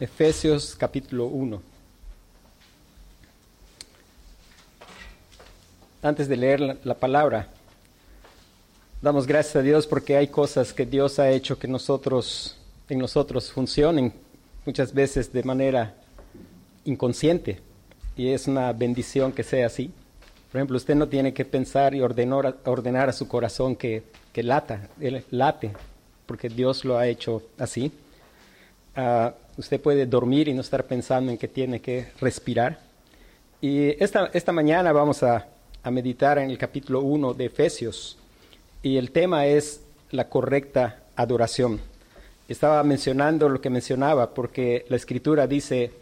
Efesios capítulo 1. Antes de leer la, la, palabra, damos gracias a Dios porque hay cosas que Dios ha hecho que nosotros, en nosotros funcionen muchas veces de manera inconsciente y es una bendición que sea así. Por ejemplo, usted no tiene que pensar y ordenar, ordenar a su corazón que, que lata, él late, porque Dios lo ha hecho así. Uh, usted puede dormir y no estar pensando en que tiene que respirar. Y esta, esta mañana vamos a, a meditar en el capítulo 1 de Efesios y el tema es la correcta adoración. Estaba mencionando lo que mencionaba porque la escritura dice,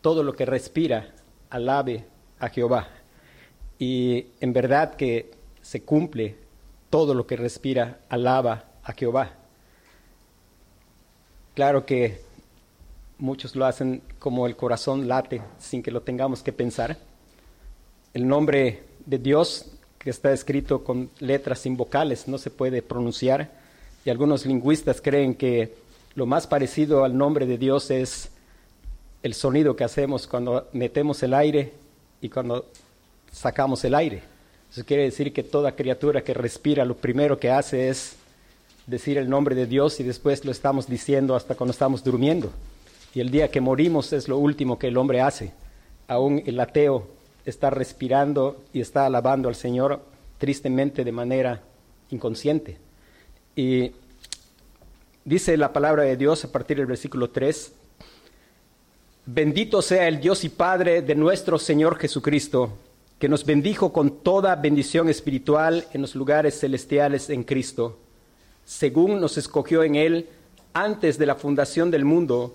todo lo que respira, alabe a Jehová. Y en verdad que se cumple todo lo que respira, alaba a Jehová. Claro que muchos lo hacen como el corazón late sin que lo tengamos que pensar. El nombre de Dios que está escrito con letras sin vocales no se puede pronunciar y algunos lingüistas creen que lo más parecido al nombre de Dios es el sonido que hacemos cuando metemos el aire y cuando sacamos el aire. Eso quiere decir que toda criatura que respira lo primero que hace es decir el nombre de Dios y después lo estamos diciendo hasta cuando estamos durmiendo. Y el día que morimos es lo último que el hombre hace. Aún el ateo está respirando y está alabando al Señor tristemente de manera inconsciente. Y dice la palabra de Dios a partir del versículo 3, bendito sea el Dios y Padre de nuestro Señor Jesucristo que nos bendijo con toda bendición espiritual en los lugares celestiales en Cristo, según nos escogió en Él antes de la fundación del mundo,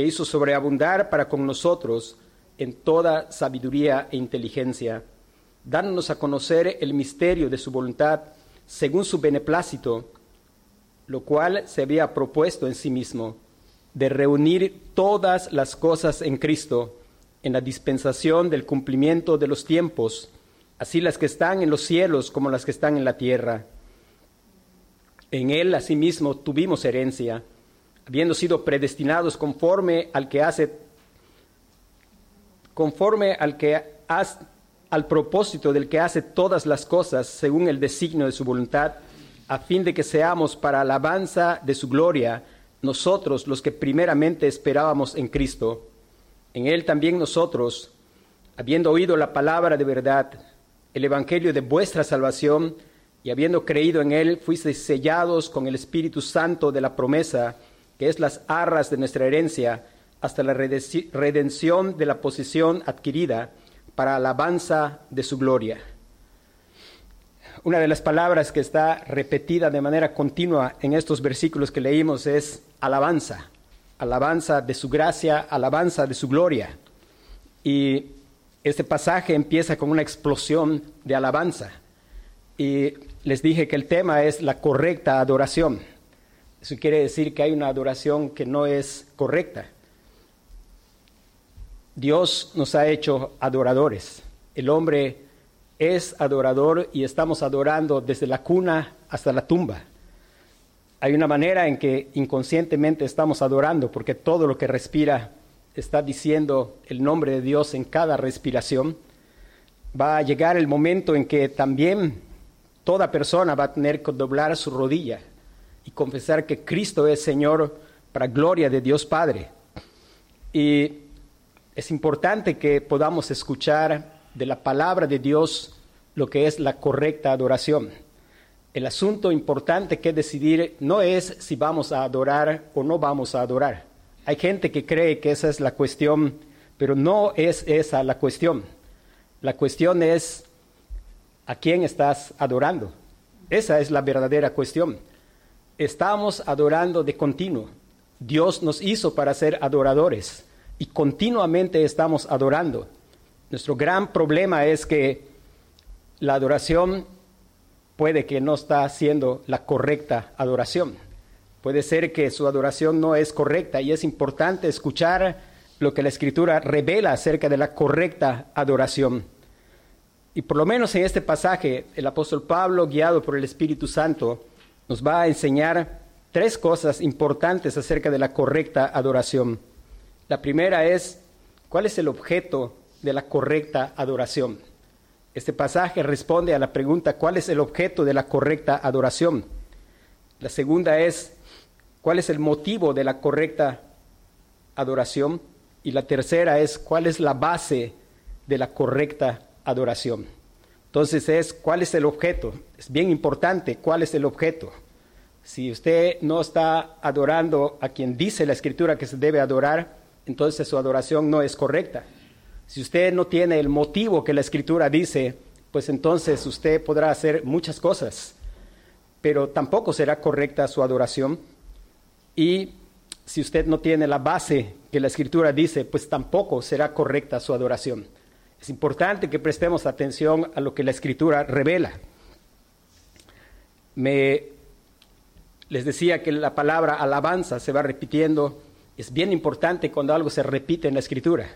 que hizo sobreabundar para con nosotros en toda sabiduría e inteligencia, dándonos a conocer el misterio de su voluntad, según su beneplácito, lo cual se había propuesto en sí mismo, de reunir todas las cosas en Cristo, en la dispensación del cumplimiento de los tiempos, así las que están en los cielos como las que están en la tierra. En él asimismo tuvimos herencia, habiendo sido predestinados conforme al que hace conforme al que hace, al propósito del que hace todas las cosas según el designio de su voluntad, a fin de que seamos para alabanza de su gloria, nosotros los que primeramente esperábamos en Cristo. En él también nosotros, habiendo oído la palabra de verdad, el Evangelio de vuestra salvación, y habiendo creído en él, fuisteis sellados con el Espíritu Santo de la promesa, que es las arras de nuestra herencia, hasta la redención de la posición adquirida para alabanza de su gloria. Una de las palabras que está repetida de manera continua en estos versículos que leímos es alabanza, alabanza de su gracia, alabanza de su gloria. Y este pasaje empieza con una explosión de alabanza y les dije que el tema es la correcta adoración. Eso quiere decir que hay una adoración que no es correcta. Dios nos ha hecho adoradores. El hombre es adorador y estamos adorando desde la cuna hasta la tumba. Hay una manera en que inconscientemente estamos adorando porque todo lo que respira está diciendo el nombre de Dios en cada respiración, va a llegar el momento en que también toda persona va a tener que doblar su rodilla y confesar que Cristo es Señor para gloria de Dios Padre. Y es importante que podamos escuchar de la palabra de Dios lo que es la correcta adoración. El asunto importante que decidir no es si vamos a adorar o no vamos a adorar. Hay gente que cree que esa es la cuestión, pero no es esa la cuestión. La cuestión es a quién estás adorando. Esa es la verdadera cuestión. Estamos adorando de continuo. Dios nos hizo para ser adoradores. y continuamente estamos adorando. Nuestro gran problema es que la adoración puede que no está haciendo la correcta adoración. Puede ser que su adoración no es correcta y es importante escuchar lo que la Escritura revela acerca de la correcta adoración. Y por lo menos en este pasaje, el apóstol Pablo, guiado por el Espíritu Santo, nos va a enseñar tres cosas importantes acerca de la correcta adoración. La primera es, ¿cuál es el objeto de la correcta adoración? Este pasaje responde a la pregunta, ¿cuál es el objeto de la correcta adoración? La segunda es, ¿cuál es el motivo de la correcta adoración? Y la tercera es, ¿cuál es la base de la correcta adoración? Entonces es, ¿cuál es el objeto? Es bien importante, ¿cuál es el objeto? Si usted no está adorando a quien dice la escritura que se debe adorar, entonces su adoración no es correcta. Si usted no tiene el motivo que la escritura dice, pues entonces usted podrá hacer muchas cosas, pero tampoco será correcta su adoración. Y si usted no tiene la base que la escritura dice, pues tampoco será correcta su adoración. Es importante que prestemos atención a lo que la escritura revela. Me les decía que la palabra alabanza se va repitiendo. Es bien importante cuando algo se repite en la escritura.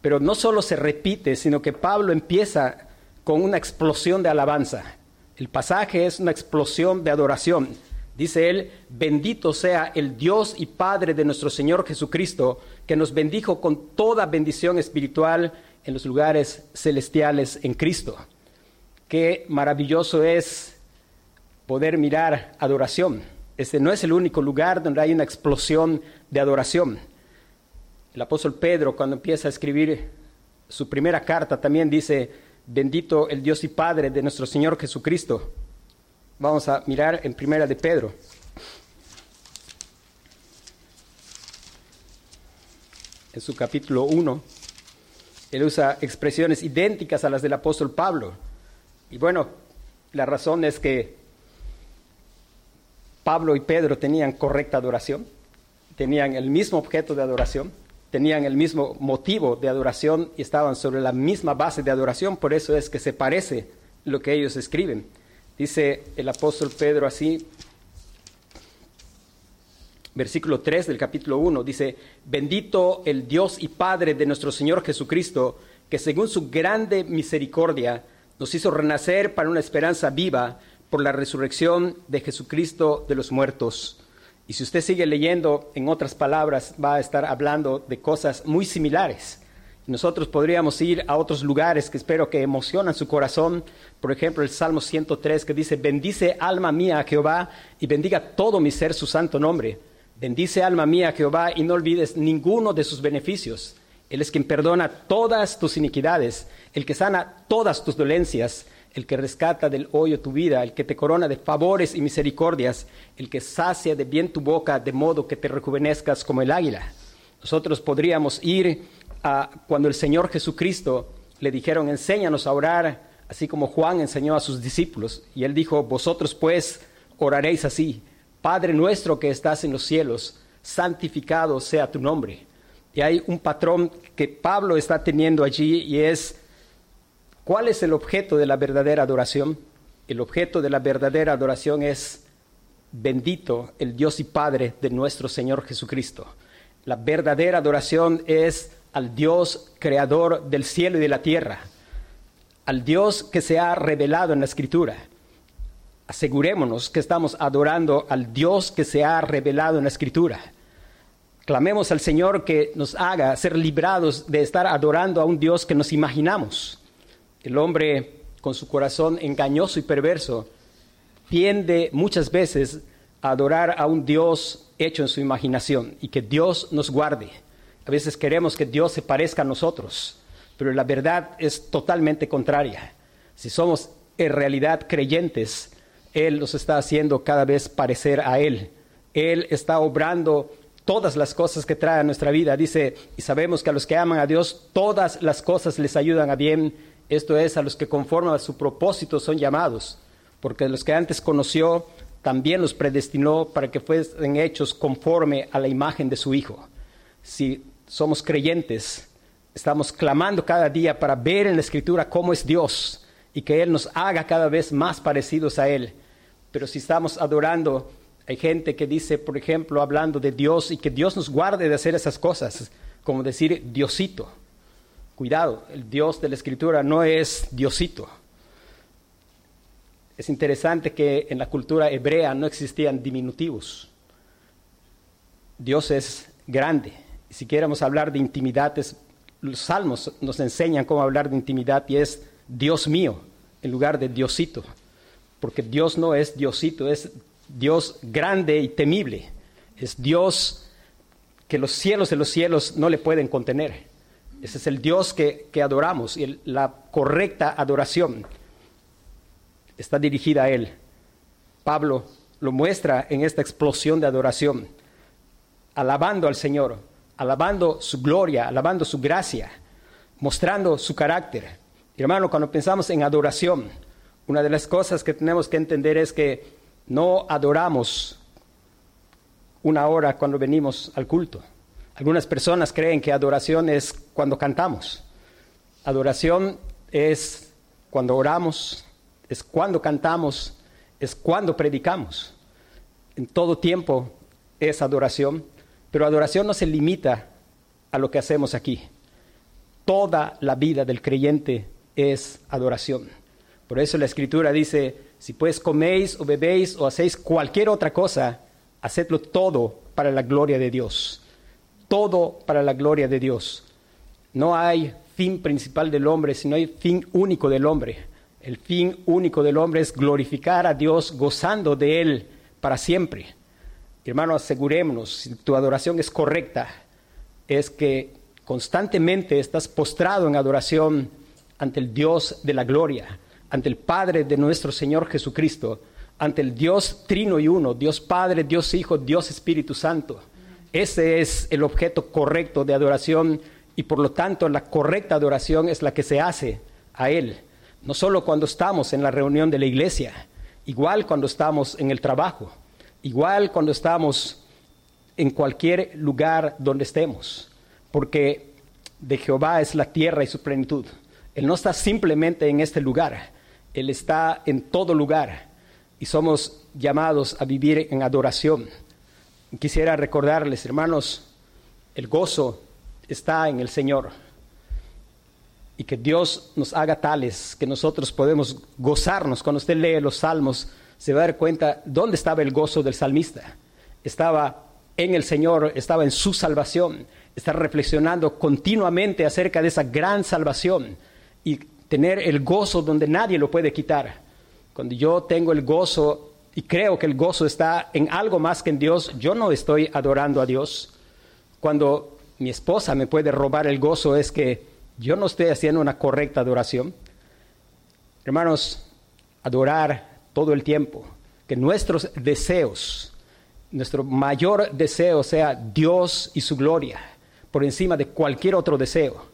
Pero no solo se repite, sino que Pablo empieza con una explosión de alabanza. El pasaje es una explosión de adoración. Dice él, bendito sea el Dios y Padre de nuestro Señor Jesucristo, que nos bendijo con toda bendición espiritual en los lugares celestiales en Cristo. Qué maravilloso es poder mirar adoración. Este no es el único lugar donde hay una explosión de adoración. El apóstol Pedro, cuando empieza a escribir su primera carta, también dice, bendito el Dios y Padre de nuestro Señor Jesucristo. Vamos a mirar en primera de Pedro. En su capítulo 1, él usa expresiones idénticas a las del apóstol Pablo. Y bueno, la razón es que Pablo y Pedro tenían correcta adoración, tenían el mismo objeto de adoración, tenían el mismo motivo de adoración y estaban sobre la misma base de adoración, por eso es que se parece lo que ellos escriben. Dice el apóstol Pedro así, versículo 3 del capítulo 1, dice, bendito el Dios y Padre de nuestro Señor Jesucristo, que según su grande misericordia nos hizo renacer para una esperanza viva por la resurrección de Jesucristo de los muertos y si usted sigue leyendo, en otras palabras, va a estar hablando de cosas muy similares. Nosotros podríamos ir a otros lugares que espero que emocionan su corazón. Por ejemplo, el Salmo 103 que dice, bendice alma mía a Jehová y bendiga todo mi ser su santo nombre. Bendice alma mía Jehová y no olvides ninguno de sus beneficios. Él es quien perdona todas tus iniquidades, el que sana todas tus dolencias, el que rescata del hoyo tu vida, el que te corona de favores y misericordias, el que sacia de bien tu boca de modo que te rejuvenezcas como el águila. Nosotros podríamos ir a cuando el Señor Jesucristo le dijeron, enséñanos a orar, así como Juan enseñó a sus discípulos. Y él dijo, vosotros pues oraréis así, Padre nuestro que estás en los cielos, santificado sea tu nombre. Y hay un patrón que Pablo está teniendo allí y es ¿Cuál es el objeto de la verdadera adoración? El objeto de la verdadera adoración es bendito el Dios y Padre de nuestro Señor Jesucristo. La verdadera adoración es al Dios creador del cielo y de la tierra, al Dios que se ha revelado en la Escritura. Asegurémonos que estamos adorando al Dios que se ha revelado en la Escritura. Clamemos al Señor que nos haga ser librados de estar adorando a un Dios que nos imaginamos el hombre, con su corazón engañoso y perverso, tiende muchas veces a adorar a un Dios hecho en su imaginación y que Dios nos guarde. A veces queremos que Dios se parezca a nosotros, pero la verdad es totalmente contraria. Si somos en realidad creyentes, Él nos está haciendo cada vez parecer a Él. Él está obrando todas las cosas que trae a nuestra vida. Dice, y sabemos que a los que aman a Dios, todas las cosas les ayudan a bien esto es, a los que conforme a su propósito son llamados, porque los que antes conoció también los predestinó para que fuesen hechos conforme a la imagen de su Hijo. Si somos creyentes, estamos clamando cada día para ver en la escritura cómo es Dios y que Él nos haga cada vez más parecidos a Él. Pero si estamos adorando, hay gente que dice, por ejemplo, hablando de Dios y que Dios nos guarde de hacer esas cosas, como decir Diosito. Cuidado, el Dios de la Escritura no es Diosito. Es interesante que en la cultura hebrea no existían diminutivos. Dios es grande. Si queremos hablar de intimidad, los salmos nos enseñan cómo hablar de intimidad y es Dios mío en lugar de Diosito. Porque Dios no es Diosito, es Dios grande y temible. Es Dios que los cielos de los cielos no le pueden contener. Ese es el Dios que, adoramos y la correcta adoración está dirigida a Él. Pablo lo muestra en esta explosión de adoración, alabando al Señor, alabando su gloria, alabando su gracia, mostrando su carácter. Hermano, cuando pensamos en adoración, una de las cosas que tenemos que entender es que no adoramos una hora cuando venimos al culto. Algunas personas creen que adoración es cuando cantamos. Adoración es cuando oramos, es cuando cantamos, es cuando predicamos. En todo tiempo es adoración, pero adoración no se limita a lo que hacemos aquí. Toda la vida del creyente es adoración. Por eso la escritura dice, si pues coméis o bebéis o hacéis cualquier otra cosa, hacedlo todo para la gloria de Dios. Todo para la gloria de Dios. No hay fin principal del hombre, sino hay fin único del hombre. El fin único del hombre es glorificar a Dios gozando de Él para siempre. Hermano, asegurémonos, si tu adoración es correcta, es que constantemente estás postrado en adoración ante el Dios de la gloria, ante el Padre de nuestro Señor Jesucristo, ante el Dios trino y uno, Dios Padre, Dios Hijo, Dios Espíritu Santo. Ese es el objeto correcto de adoración y por lo tanto la correcta adoración es la que se hace a Él, no solo cuando estamos en la reunión de la iglesia, igual cuando estamos en el trabajo, igual cuando estamos en cualquier lugar donde estemos, porque de Jehová es la tierra y su plenitud. Él no está simplemente en este lugar, Él está en todo lugar y somos llamados a vivir en adoración. Quisiera recordarles, hermanos, el gozo está en el Señor y que Dios nos haga tales que nosotros podemos gozarnos. Cuando usted lee los salmos, se va a dar cuenta dónde estaba el gozo del salmista. Estaba en el Señor, estaba en su salvación, está reflexionando continuamente acerca de esa gran salvación y tener el gozo donde nadie lo puede quitar. Cuando yo tengo el gozo y creo que el gozo está en algo más que en Dios, yo no estoy adorando a Dios. Cuando mi esposa me puede robar el gozo es que yo no estoy haciendo una correcta adoración. Hermanos, adorar todo el tiempo, que nuestros deseos, nuestro mayor deseo sea Dios y su gloria, por encima de cualquier otro deseo,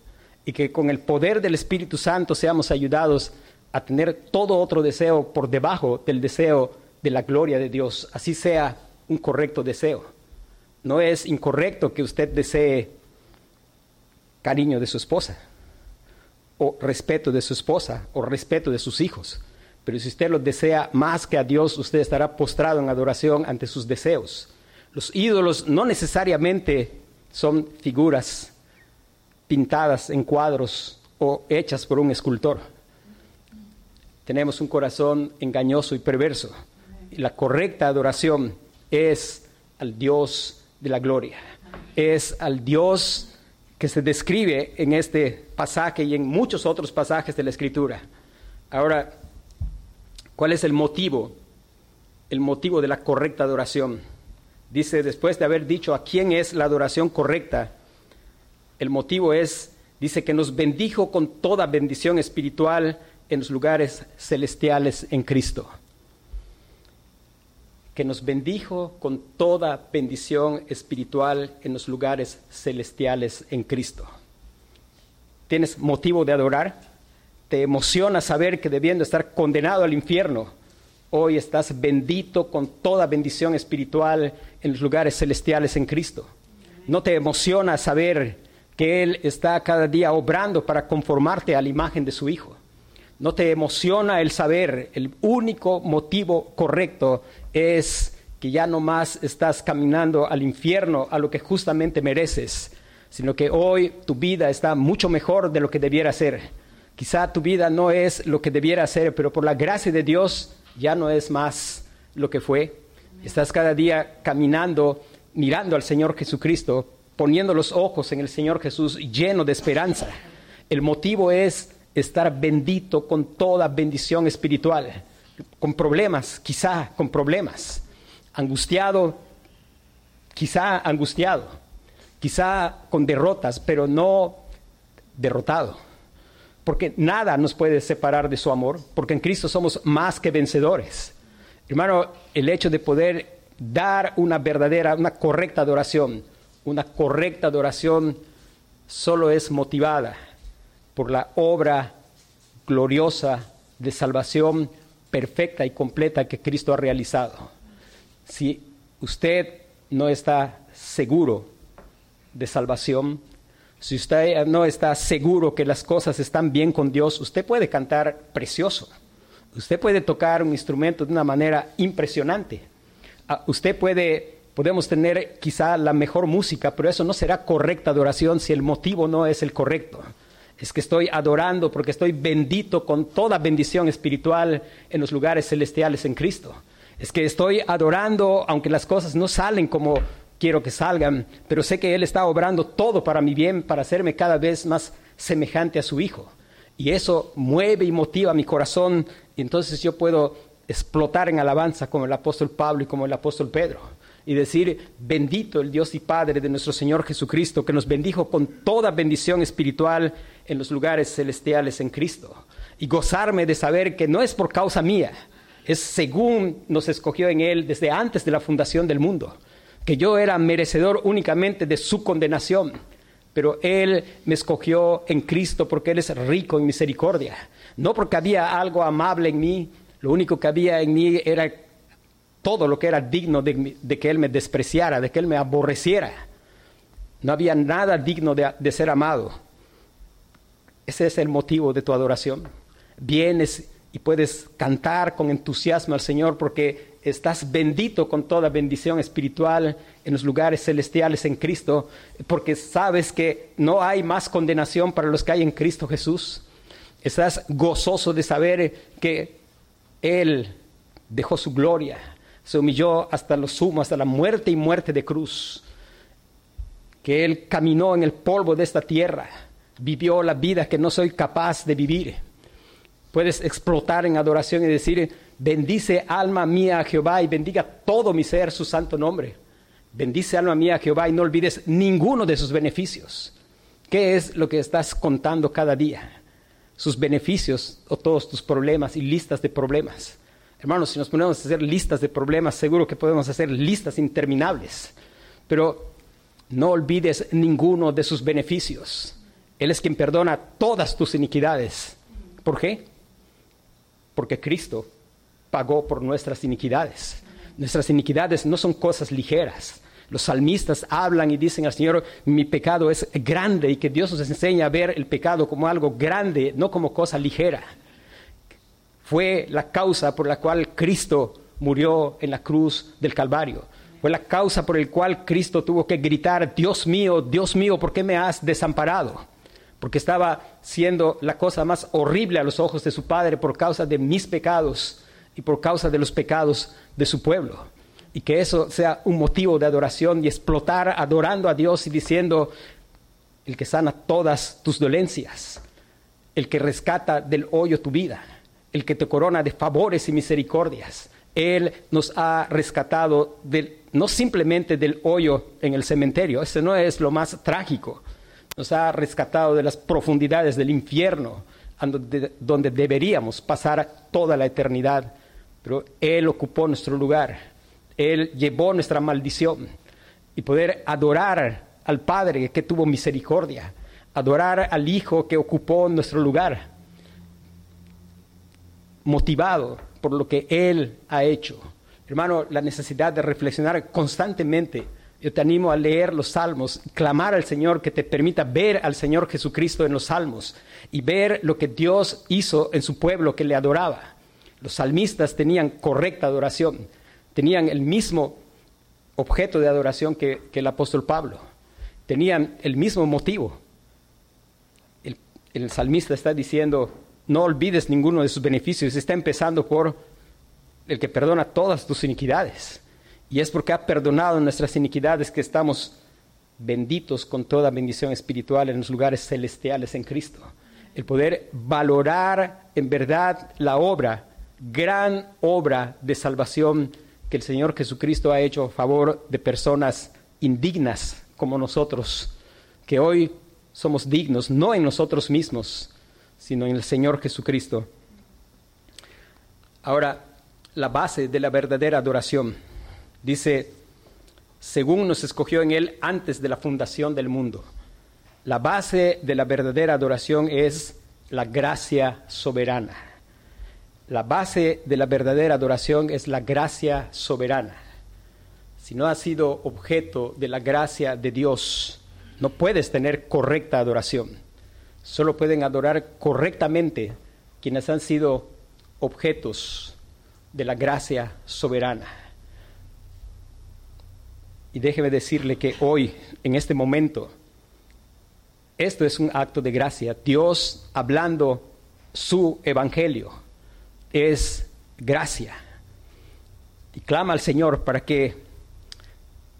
y que con el poder del Espíritu Santo seamos ayudados a tener todo otro deseo por debajo del deseo de la gloria de Dios, así sea un correcto deseo. No es incorrecto que usted desee cariño de su esposa, o respeto de su esposa, o respeto de sus hijos. Pero si usted lo desea más que a Dios, usted estará postrado en adoración ante sus deseos. Los ídolos no necesariamente son figuras pintadas en cuadros o hechas por un escultor. Tenemos un corazón engañoso y perverso. Y la correcta adoración es al Dios de la gloria. Es al Dios que se describe en este pasaje y en muchos otros pasajes de la Escritura. Ahora, ¿cuál es el motivo? El motivo de la correcta adoración. Dice, después de haber dicho a quién es la adoración correcta, el motivo es, dice que nos bendijo con toda bendición espiritual en los lugares celestiales en Cristo que nos bendijo con toda bendición espiritual en los lugares celestiales en Cristo. ¿Tienes motivo de adorar? ¿Te emociona saber que debiendo estar condenado al infierno, hoy estás bendito con toda bendición espiritual en los lugares celestiales en Cristo? No te emociona saber que Él está cada día obrando para conformarte a la imagen de su Hijo. No te emociona el saber, el único motivo correcto es que ya no más estás caminando al infierno, a lo que justamente mereces, sino que hoy tu vida está mucho mejor de lo que debiera ser. Quizá tu vida no es lo que debiera ser, pero por la gracia de Dios ya no es más lo que fue. Estás cada día caminando, mirando al Señor Jesucristo, poniendo los ojos en el Señor Jesús lleno de esperanza. El motivo es estar bendito con toda bendición espiritual, con problemas, quizá con problemas, angustiado, quizá angustiado, quizá con derrotas, pero no derrotado. Porque nada nos puede separar de su amor, porque en Cristo somos más que vencedores. Hermano, el hecho de poder dar una verdadera, una correcta adoración, una correcta adoración solo es motivada por la obra gloriosa de salvación perfecta y completa que Cristo ha realizado. Si usted no está seguro de salvación, si usted no está seguro que las cosas están bien con Dios, usted puede cantar precioso. Usted puede tocar un instrumento de una manera impresionante. Ah, usted puede, podemos tener quizá la mejor música, pero eso no será correcta adoración si el motivo no es el correcto. Es que estoy adorando porque estoy bendito con toda bendición espiritual en los lugares celestiales en Cristo. Es que estoy adorando aunque las cosas no salen como quiero que salgan, pero sé que Él está obrando todo para mi bien, para hacerme cada vez más semejante a su Hijo. Y eso mueve y motiva mi corazón y entonces yo puedo explotar en alabanza como el apóstol Pablo y como el apóstol Pedro y decir, bendito el Dios y Padre de nuestro Señor Jesucristo, que nos bendijo con toda bendición espiritual en los lugares celestiales en Cristo. Y gozarme de saber que no es por causa mía, es según nos escogió en Él desde antes de la fundación del mundo que yo era merecedor únicamente de su condenación, pero Él me escogió en Cristo porque Él es rico en misericordia, no porque había algo amable en mí, lo único que había en mí era todo lo que era digno de, que Él me despreciara, de que Él me aborreciera. No había nada digno de, de ser amado. Ese es el motivo de tu adoración. Vienes y puedes cantar con entusiasmo al Señor porque estás bendito con toda bendición espiritual en los lugares celestiales en Cristo, porque sabes que no hay más condenación para los que hay en Cristo Jesús. Estás gozoso de saber que Él dejó su gloria, se humilló hasta lo sumo, hasta la muerte y muerte de cruz, que Él caminó en el polvo de esta tierra, vivió la vida que no soy capaz de vivir. Puedes explotar en adoración y decir, Bendice alma mía a Jehová y bendiga todo mi ser su santo nombre. Bendice alma mía a Jehová y no olvides ninguno de sus beneficios. ¿Qué es lo que estás contando cada día? Sus beneficios o todos tus problemas y listas de problemas. Hermanos, si nos ponemos a hacer listas de problemas, seguro que podemos hacer listas interminables. Pero no olvides ninguno de sus beneficios. Él es quien perdona todas tus iniquidades. ¿Por qué? Porque Cristo pagó por nuestras iniquidades. Nuestras iniquidades no son cosas ligeras. Los salmistas hablan y dicen al Señor, mi pecado es grande y que Dios nos enseña a ver el pecado como algo grande, no como cosa ligera. Fue la causa por la cual Cristo murió en la cruz del Calvario. Fue la causa por la cual Cristo tuvo que gritar, Dios mío, Dios mío, ¿por qué me has desamparado? Porque estaba siendo la cosa más horrible a los ojos de su Padre por causa de mis pecados y por causa de los pecados de su pueblo. Y que eso sea un motivo de adoración y explotar adorando a Dios y diciendo, el que sana todas tus dolencias, el que rescata del hoyo tu vida, el que te corona de favores y misericordias. Él nos ha rescatado no simplemente del hoyo en el cementerio, ese no es lo más trágico, nos ha rescatado de las profundidades del infierno, donde deberíamos pasar toda la eternidad. Pero Él ocupó nuestro lugar, Él llevó nuestra maldición. Y poder adorar al Padre que tuvo misericordia, adorar al Hijo que ocupó nuestro lugar, motivado por lo que Él ha hecho. Hermano, la necesidad de reflexionar constantemente Yo te animo a leer los salmos, clamar al Señor que te permita ver al Señor Jesucristo en los salmos y ver lo que Dios hizo en su pueblo que le adoraba. Los salmistas tenían correcta adoración, tenían el mismo objeto de adoración que, el apóstol Pablo, tenían el mismo motivo. El, el salmista está diciendo, no olvides ninguno de sus beneficios, está empezando por el que perdona todas tus iniquidades. Y es porque ha perdonado nuestras iniquidades que estamos benditos con toda bendición espiritual en los lugares celestiales en Cristo. El poder valorar en verdad la obra, gran obra de salvación que el Señor Jesucristo ha hecho a favor de personas indignas como nosotros, que hoy somos dignos, no en nosotros mismos, sino en el Señor Jesucristo. Ahora, la base de la verdadera adoración. Dice, según nos escogió en Él antes de la fundación del mundo. La base de la verdadera adoración es la gracia soberana. La base de la verdadera adoración es la gracia soberana. Si no has sido objeto de la gracia de Dios, no puedes tener correcta adoración. Solo pueden adorar correctamente quienes han sido objetos de la gracia soberana. Y déjeme decirle que hoy, en este momento, esto es un acto de gracia. Dios hablando su evangelio es gracia. Y clama al Señor para que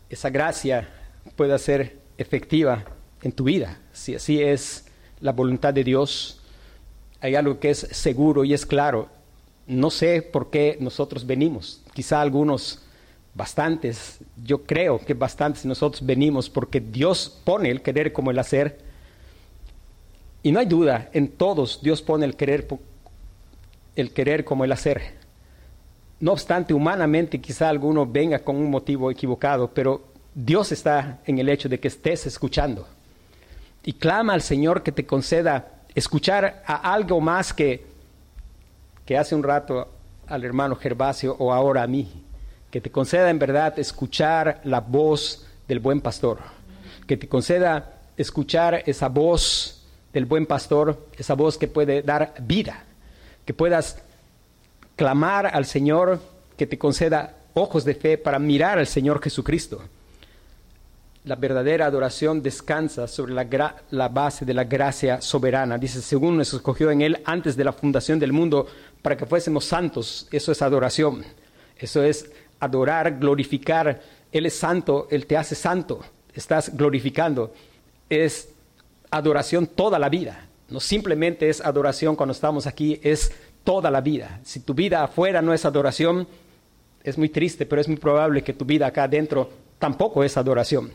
esa gracia pueda ser efectiva en tu vida. Si así es la voluntad de Dios, hay algo que es seguro y es claro. No sé por qué nosotros venimos. Quizá algunos, bastantes, yo creo que bastantes nosotros venimos porque Dios pone el querer como el hacer. Y no hay duda, en todos Dios pone el querer, el querer como el hacer. No obstante, humanamente quizá alguno venga con un motivo equivocado, pero Dios está en el hecho de que estés escuchando. Y clama al Señor que te conceda escuchar a algo más que que hace un rato al hermano Gervasio o ahora a mí, que te conceda en verdad escuchar la voz del buen pastor, que te conceda escuchar esa voz del buen pastor, esa voz que puede dar vida, que puedas clamar al Señor, que te conceda ojos de fe para mirar al Señor Jesucristo la verdadera adoración descansa sobre la, base de la gracia soberana. Dice, según nos escogió en Él antes de la fundación del mundo para que fuésemos santos. Eso es adoración. Eso es adorar, glorificar. Él es santo, Él te hace santo. Estás glorificando. Es adoración toda la vida. No simplemente es adoración cuando estamos aquí, es toda la vida. Si tu vida afuera no es adoración, es muy triste, pero es muy probable que tu vida acá adentro tampoco es adoración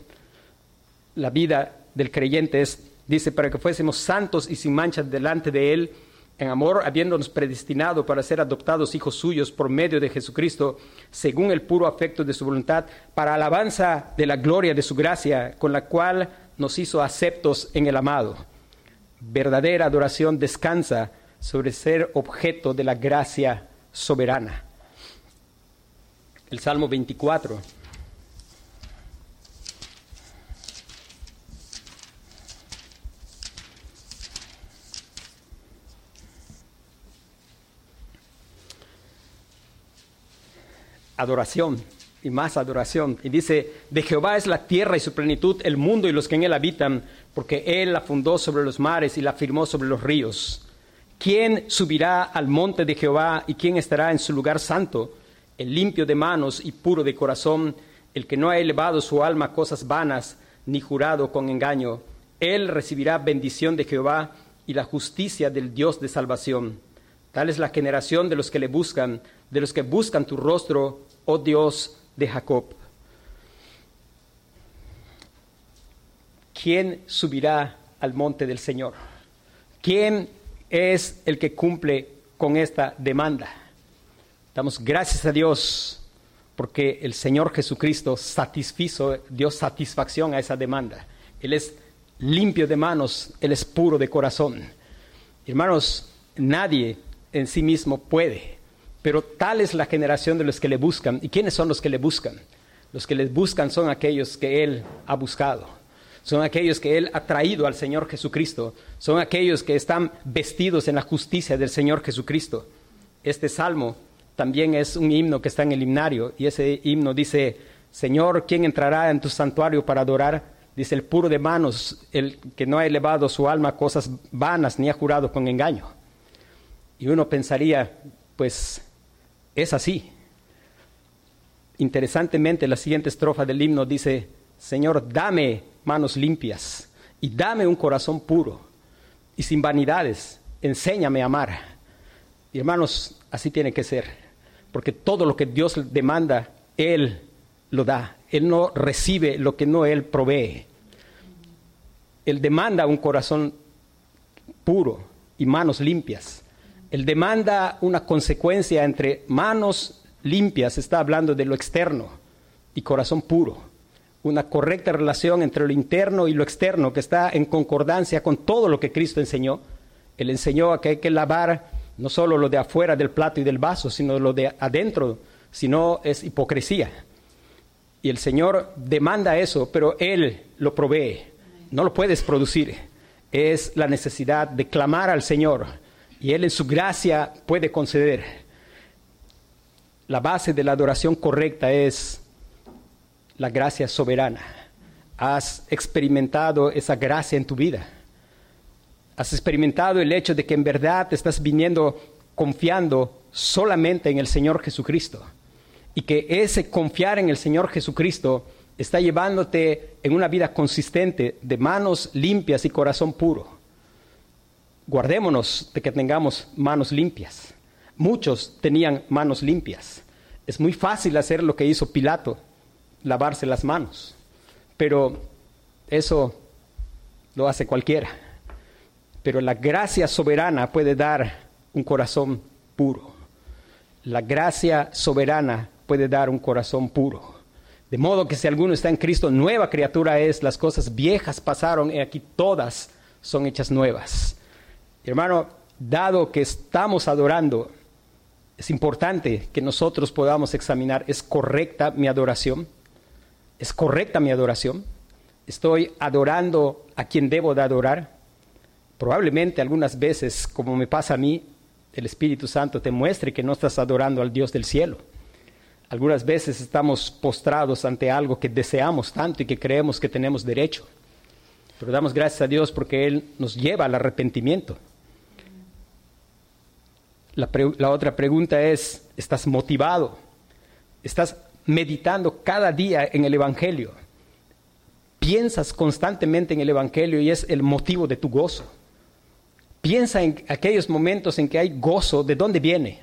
la vida del creyente es, dice, para que fuésemos santos y sin mancha delante de Él, en amor, habiéndonos predestinado para ser adoptados hijos suyos por medio de Jesucristo, según el puro afecto de su voluntad, para alabanza de la gloria de su gracia, con la cual nos hizo aceptos en el amado. Verdadera adoración descansa sobre ser objeto de la gracia soberana. El Salmo 24. Adoración y más adoración. Y dice, de Jehová es la tierra y su plenitud, el mundo y los que en él habitan, porque él la fundó sobre los mares y la firmó sobre los ríos. ¿Quién subirá al monte de Jehová y quién estará en su lugar santo? El limpio de manos y puro de corazón, el que no ha elevado su alma a cosas vanas, ni jurado con engaño. Él recibirá bendición de Jehová y la justicia del Dios de salvación. Tal es la generación de los que le buscan, de los que buscan tu rostro, oh Dios de Jacob. ¿Quién subirá al monte del Señor? ¿Quién es el que cumple con esta demanda? Damos gracias a Dios porque el Señor Jesucristo satisfizo, dio satisfacción a esa demanda. Él es limpio de manos, Él es puro de corazón. Hermanos, nadie en sí mismo puede pero tal es la generación de los que le buscan. ¿Y quiénes son los que le buscan? Los que les buscan son aquellos que Él ha buscado. Son aquellos que Él ha traído al Señor Jesucristo. Son aquellos que están vestidos en la justicia del Señor Jesucristo. Este salmo también es un himno que está en el himnario y ese himno dice, Señor, ¿quién entrará en tu santuario para adorar? Dice el puro de manos, el que no ha elevado su alma a cosas vanas ni ha jurado con engaño. Y uno pensaría, pues es así. Interesantemente, la siguiente estrofa del himno dice, Señor, dame manos limpias y dame un corazón puro y sin vanidades, enséñame a amar. Y hermanos, así tiene que ser, porque todo lo que Dios demanda, Él lo da. Él no recibe lo que no Él provee. Él demanda un corazón puro y manos limpias. Él demanda una consecuencia entre manos limpias, está hablando de lo externo, y corazón puro. Una correcta relación entre lo interno y lo externo que está en concordancia con todo lo que Cristo enseñó. Él enseñó que hay que lavar no solo lo de afuera del plato y del vaso, sino lo de adentro, si no es hipocresía. Y el Señor demanda eso, pero Él lo provee. No lo puedes producir. Es la necesidad de clamar al Señor y Él en su gracia puede conceder. La base de la adoración correcta es la gracia soberana. Has experimentado esa gracia en tu vida. Has experimentado el hecho de que en verdad estás viniendo confiando solamente en el Señor Jesucristo. Y que ese confiar en el Señor Jesucristo está llevándote en una vida consistente de manos limpias y corazón puro. Guardémonos de que tengamos manos limpias. Muchos tenían manos limpias. Es muy fácil hacer lo que hizo Pilato, lavarse las manos. Pero eso lo hace cualquiera. Pero la gracia soberana puede dar un corazón puro. La gracia soberana puede dar un corazón puro. De modo que si alguno está en Cristo, nueva criatura es, las cosas viejas pasaron y aquí todas son hechas nuevas. Hermano, dado que estamos adorando, es importante que nosotros podamos examinar, ¿es correcta mi adoración? ¿Es correcta mi adoración? ¿Estoy adorando a quien debo de adorar? Probablemente algunas veces, como me pasa a mí, el Espíritu Santo te muestre que no estás adorando al Dios del cielo. Algunas veces estamos postrados ante algo que deseamos tanto y que creemos que tenemos derecho. Pero damos gracias a Dios porque Él nos lleva al arrepentimiento. La, otra pregunta es, ¿estás motivado? ¿Estás meditando cada día en el Evangelio? ¿Piensas constantemente en el Evangelio y es el motivo de tu gozo? Piensa en aquellos momentos en que hay gozo, ¿de dónde viene?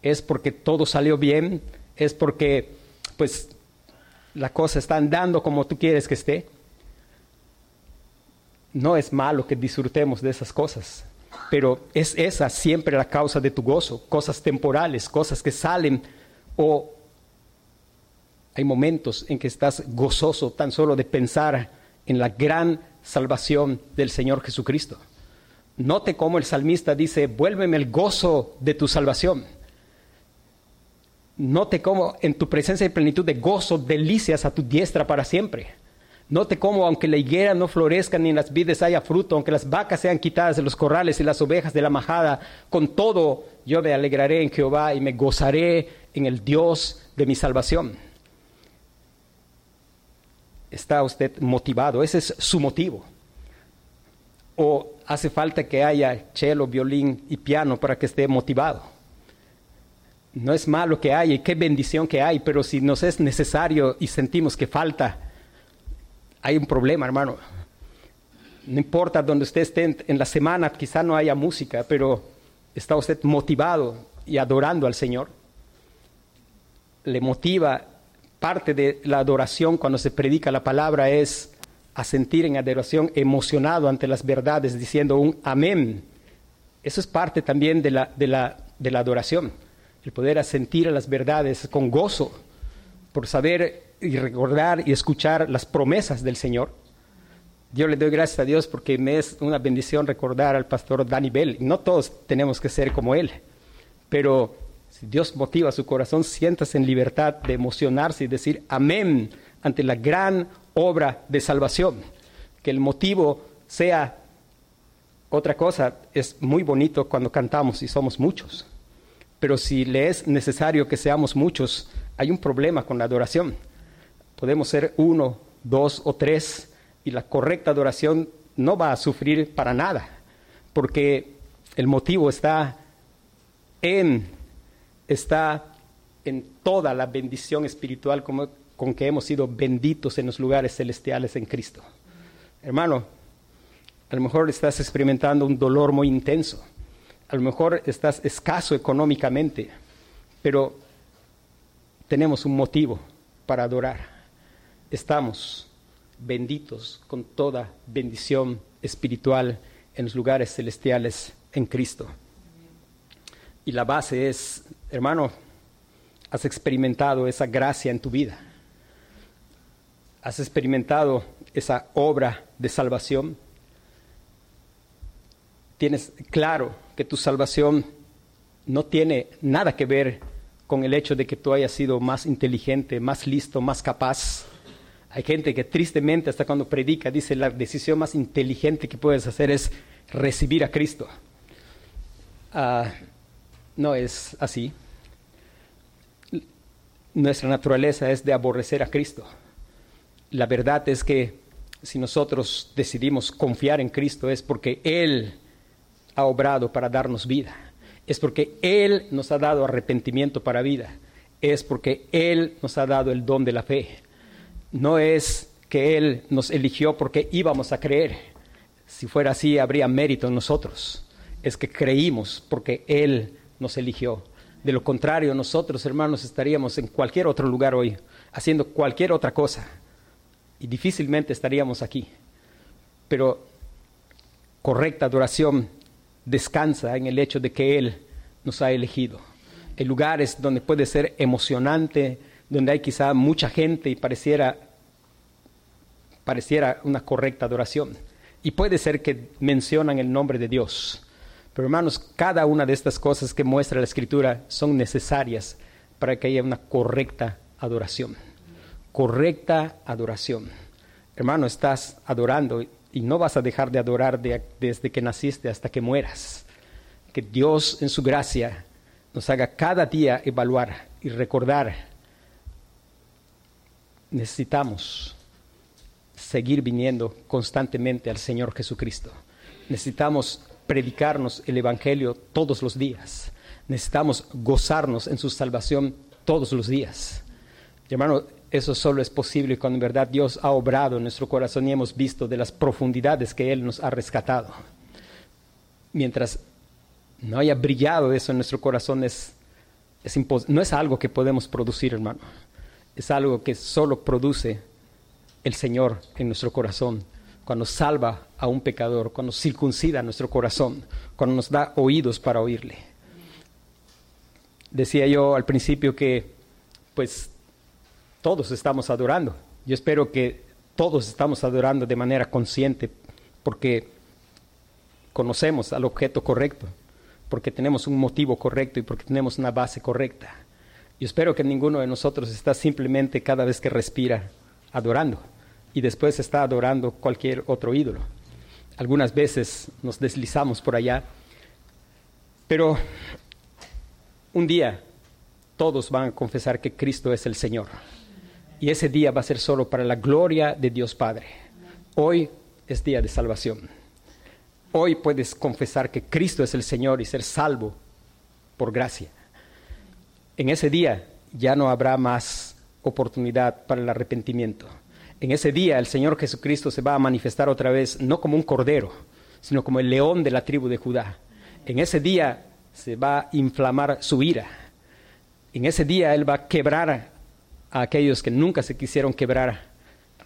¿Es porque todo salió bien? ¿Es porque pues la cosa está andando como tú quieres que esté? No es malo que disfrutemos de esas cosas pero es esa siempre la causa de tu gozo, cosas temporales, cosas que salen o hay momentos en que estás gozoso tan solo de pensar en la gran salvación del Señor Jesucristo. Note cómo el salmista dice, vuélveme el gozo de tu salvación. Note cómo en tu presencia y plenitud de gozo delicias a tu diestra para siempre. Note cómo, aunque la higuera no florezca ni en las vides haya fruto, aunque las vacas sean quitadas de los corrales y las ovejas de la majada, con todo yo me alegraré en Jehová y me gozaré en el Dios de mi salvación. ¿Está usted motivado? Ese es su motivo. ¿O hace falta que haya cello, violín y piano para que esté motivado? No es malo que haya y qué bendición que hay, pero si nos es necesario y sentimos que falta, hay un problema, hermano. No importa donde usted esté en la semana, quizá no haya música, pero está usted motivado y adorando al Señor. Le motiva parte de la adoración cuando se predica la palabra es a sentir en adoración emocionado ante las verdades, diciendo un amén. Eso es parte también de la, de la, de la adoración, el poder sentir las verdades con gozo, por saber y recordar y escuchar las promesas del Señor. Yo le doy gracias a Dios porque me es una bendición recordar al pastor Danny Bell. No todos tenemos que ser como él, pero Si Dios motiva su corazón, siéntase en libertad de emocionarse y decir amén ante la gran obra de salvación. Que el motivo sea otra cosa, es muy bonito cuando cantamos y somos muchos. Pero si le es necesario que seamos muchos, hay un problema con la adoración. Podemos ser uno, dos o tres y la correcta adoración no va a sufrir para nada, porque el motivo está en, está en toda la bendición espiritual con que hemos sido benditos en los lugares celestiales en Cristo. Hermano, a lo mejor estás experimentando un dolor muy intenso, a lo mejor estás escaso económicamente, pero tenemos un motivo para adorar. Estamos benditos con toda bendición espiritual en los lugares celestiales en Cristo. Y la base es, hermano, has experimentado esa gracia en tu vida. Has experimentado esa obra de salvación. Tienes claro que tu salvación no tiene nada que ver con el hecho de que tú hayas sido más inteligente, más listo, más capaz hay gente que tristemente hasta cuando predica dice la decisión más inteligente que puedes hacer es recibir a Cristo. Ah, no es así. Nuestra naturaleza es de aborrecer a Cristo. La verdad es que si nosotros decidimos confiar en Cristo es porque Él ha obrado para darnos vida. Es porque Él nos ha dado arrepentimiento para vida. Es porque Él nos ha dado el don de la fe no es que Él nos eligió porque íbamos a creer. Si fuera así, habría mérito en nosotros. Es que creímos porque Él nos eligió. De lo contrario, nosotros, hermanos, estaríamos en cualquier otro lugar hoy, haciendo cualquier otra cosa. Y difícilmente estaríamos aquí. Pero correcta adoración descansa en el hecho de que Él nos ha elegido. En lugares donde puede ser emocionante, donde hay quizá mucha gente y pareciera, pareciera una correcta adoración. Y puede ser que mencionan el nombre de Dios. Pero hermanos, cada una de estas cosas que muestra la Escritura son necesarias para que haya una correcta adoración. Correcta adoración. Hermano, estás adorando y no vas a dejar de adorar desde que naciste hasta que mueras. Que Dios en su gracia nos haga cada día evaluar y recordar necesitamos seguir viniendo constantemente al Señor Jesucristo. Necesitamos predicarnos el Evangelio todos los días. Necesitamos gozarnos en su salvación todos los días. hermano, eso solo es posible cuando en verdad Dios ha obrado en nuestro corazón y hemos visto de las profundidades que Él nos ha rescatado. Mientras no haya brillado eso en nuestro corazón, es, no es algo que podemos producir, hermano es algo que solo produce el Señor en nuestro corazón, cuando salva a un pecador, cuando circuncida nuestro corazón, cuando nos da oídos para oírle. Decía yo al principio que, pues, todos estamos adorando. Yo espero que todos estamos adorando de manera consciente, porque conocemos al objeto correcto, porque tenemos un motivo correcto y porque tenemos una base correcta. Y espero que ninguno de nosotros está simplemente cada vez que respira adorando y después está adorando cualquier otro ídolo. Algunas veces nos deslizamos por allá, pero un día todos van a confesar que Cristo es el Señor. Y ese día va a ser solo para la gloria de Dios Padre. Hoy es día de salvación. Hoy puedes confesar que Cristo es el Señor y ser salvo por gracia en ese día ya no habrá más oportunidad para el arrepentimiento. En ese día el Señor Jesucristo se va a manifestar otra vez no como un cordero, sino como el león de la tribu de Judá. En ese día se va a inflamar su ira. En ese día Él va a quebrar a aquellos que nunca se quisieron quebrar,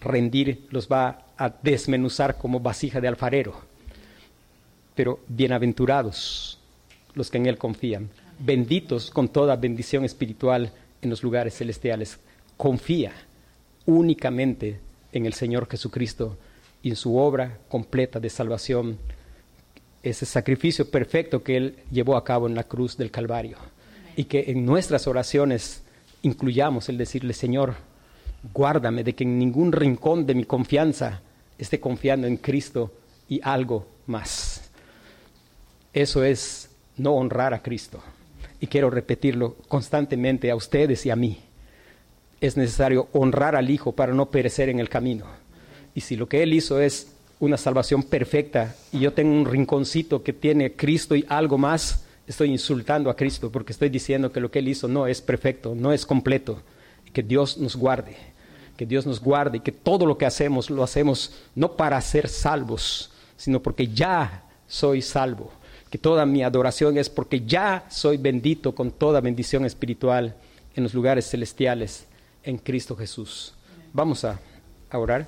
rendir, los va a desmenuzar como vasija de alfarero. Pero bienaventurados los que en Él confían benditos con toda bendición espiritual en los lugares celestiales. Confía únicamente en el Señor Jesucristo y en su obra completa de salvación, ese sacrificio perfecto que Él llevó a cabo en la cruz del Calvario. Y que en nuestras oraciones incluyamos el decirle, Señor, guárdame de que en ningún rincón de mi confianza esté confiando en Cristo y algo más. Eso es no honrar a Cristo. Y quiero repetirlo constantemente a ustedes y a mí. Es necesario honrar al Hijo para no perecer en el camino. Y si lo que Él hizo es una salvación perfecta y yo tengo un rinconcito que tiene Cristo y algo más, estoy insultando a Cristo porque estoy diciendo que lo que Él hizo no es perfecto, no es completo. Que Dios nos guarde, que Dios nos guarde y que todo lo que hacemos lo hacemos no para ser salvos, sino porque ya soy salvo. Que toda mi adoración es porque ya soy bendito con toda bendición espiritual en los lugares celestiales en Cristo Jesús. Vamos a, orar.